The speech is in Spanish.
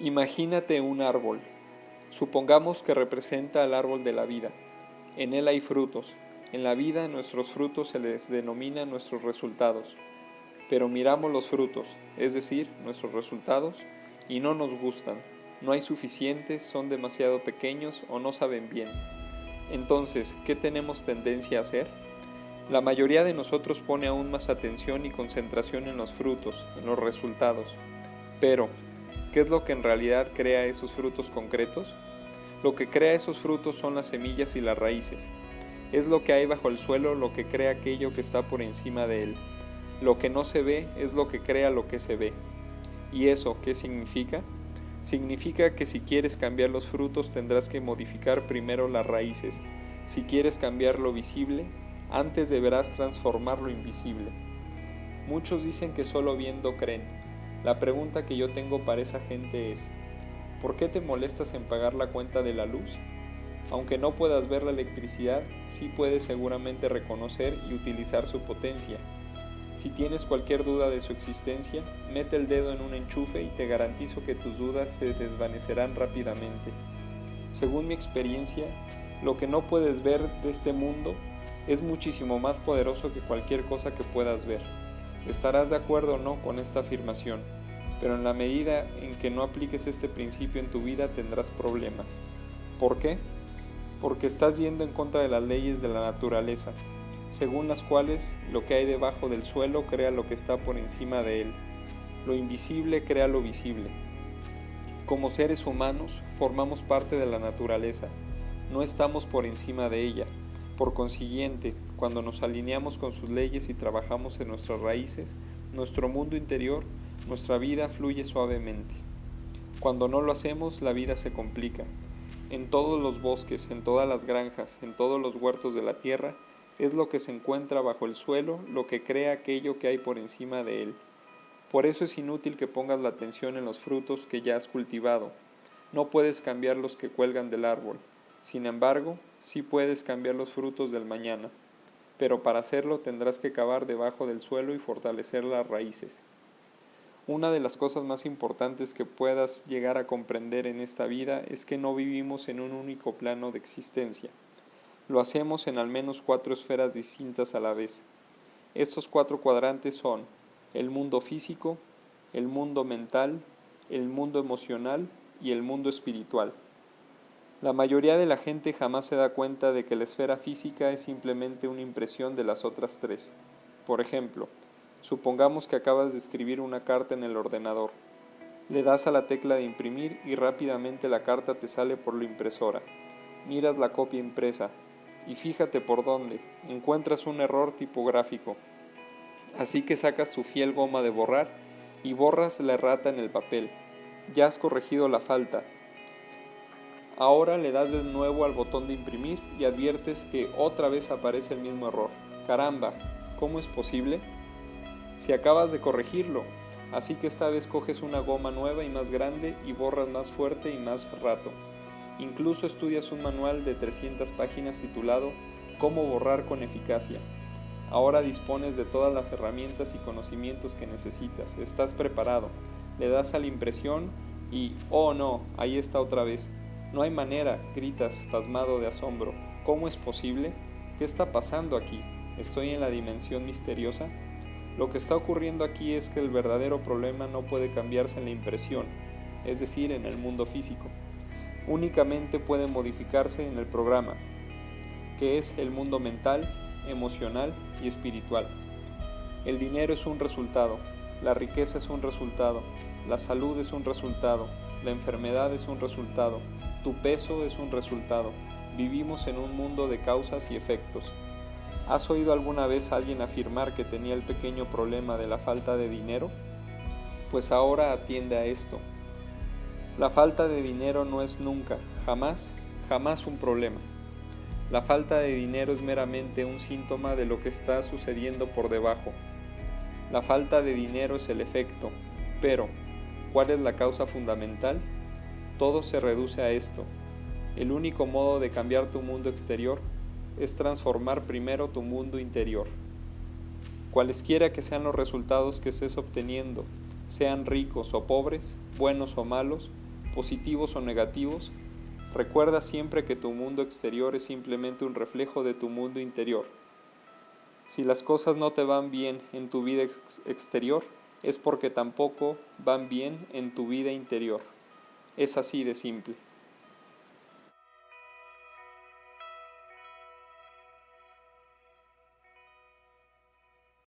Imagínate un árbol. Supongamos que representa al árbol de la vida. En él hay frutos. En la vida nuestros frutos se les denomina nuestros resultados. Pero miramos los frutos, es decir, nuestros resultados, y no nos gustan. No hay suficientes, son demasiado pequeños o no saben bien. Entonces, ¿qué tenemos tendencia a hacer? La mayoría de nosotros pone aún más atención y concentración en los frutos, en los resultados. Pero, ¿Qué es lo que en realidad crea esos frutos concretos? Lo que crea esos frutos son las semillas y las raíces. Es lo que hay bajo el suelo lo que crea aquello que está por encima de él. Lo que no se ve es lo que crea lo que se ve. ¿Y eso qué significa? Significa que si quieres cambiar los frutos tendrás que modificar primero las raíces. Si quieres cambiar lo visible, antes deberás transformar lo invisible. Muchos dicen que solo viendo creen, la pregunta que yo tengo para esa gente es, ¿por qué te molestas en pagar la cuenta de la luz? Aunque no puedas ver la electricidad, sí puedes seguramente reconocer y utilizar su potencia. Si tienes cualquier duda de su existencia, mete el dedo en un enchufe y te garantizo que tus dudas se desvanecerán rápidamente. Según mi experiencia, lo que no puedes ver de este mundo es muchísimo más poderoso que cualquier cosa que puedas ver. Estarás de acuerdo o no con esta afirmación, pero en la medida en que no apliques este principio en tu vida tendrás problemas. ¿Por qué? Porque estás yendo en contra de las leyes de la naturaleza, según las cuales lo que hay debajo del suelo crea lo que está por encima de él. Lo invisible crea lo visible. Como seres humanos formamos parte de la naturaleza, no estamos por encima de ella, por consiguiente, cuando nos alineamos con sus leyes y trabajamos en nuestras raíces, nuestro mundo interior, nuestra vida fluye suavemente. Cuando no lo hacemos, la vida se complica. En todos los bosques, en todas las granjas, en todos los huertos de la tierra, es lo que se encuentra bajo el suelo lo que crea aquello que hay por encima de él. Por eso es inútil que pongas la atención en los frutos que ya has cultivado. No puedes cambiar los que cuelgan del árbol. Sin embargo, sí puedes cambiar los frutos del mañana, pero para hacerlo tendrás que cavar debajo del suelo y fortalecer las raíces. Una de las cosas más importantes que puedas llegar a comprender en esta vida es que no vivimos en un único plano de existencia. Lo hacemos en al menos cuatro esferas distintas a la vez. Estos cuatro cuadrantes son el mundo físico, el mundo mental, el mundo emocional y el mundo espiritual. La mayoría de la gente jamás se da cuenta de que la esfera física es simplemente una impresión de las otras tres. Por ejemplo, supongamos que acabas de escribir una carta en el ordenador. Le das a la tecla de imprimir y rápidamente la carta te sale por la impresora. Miras la copia impresa y fíjate por dónde, encuentras un error tipográfico. Así que sacas tu fiel goma de borrar y borras la errata en el papel. Ya has corregido la falta, Ahora le das de nuevo al botón de imprimir y adviertes que otra vez aparece el mismo error. Caramba, ¿cómo es posible? Si acabas de corregirlo, así que esta vez coges una goma nueva y más grande y borras más fuerte y más rato. Incluso estudias un manual de 300 páginas titulado Cómo borrar con eficacia. Ahora dispones de todas las herramientas y conocimientos que necesitas. Estás preparado. Le das a la impresión y, oh no, ahí está otra vez. No hay manera, gritas, pasmado de asombro. ¿Cómo es posible? ¿Qué está pasando aquí? ¿Estoy en la dimensión misteriosa? Lo que está ocurriendo aquí es que el verdadero problema no puede cambiarse en la impresión, es decir, en el mundo físico. Únicamente puede modificarse en el programa, que es el mundo mental, emocional y espiritual. El dinero es un resultado, la riqueza es un resultado, la salud es un resultado, la enfermedad es un resultado, tu peso es un resultado. Vivimos en un mundo de causas y efectos. ¿Has oído alguna vez a alguien afirmar que tenía el pequeño problema de la falta de dinero? Pues ahora atiende a esto. La falta de dinero no es nunca, jamás, jamás un problema. La falta de dinero es meramente un síntoma de lo que está sucediendo por debajo. La falta de dinero es el efecto, pero ¿cuál es la causa fundamental? Todo se reduce a esto. El único modo de cambiar tu mundo exterior es transformar primero tu mundo interior. Cualesquiera que sean los resultados que estés obteniendo, sean ricos o pobres, buenos o malos, positivos o negativos, recuerda siempre que tu mundo exterior es simplemente un reflejo de tu mundo interior. Si las cosas no te van bien en tu vida exterior, es porque tampoco van bien en tu vida interior. Es así de simple.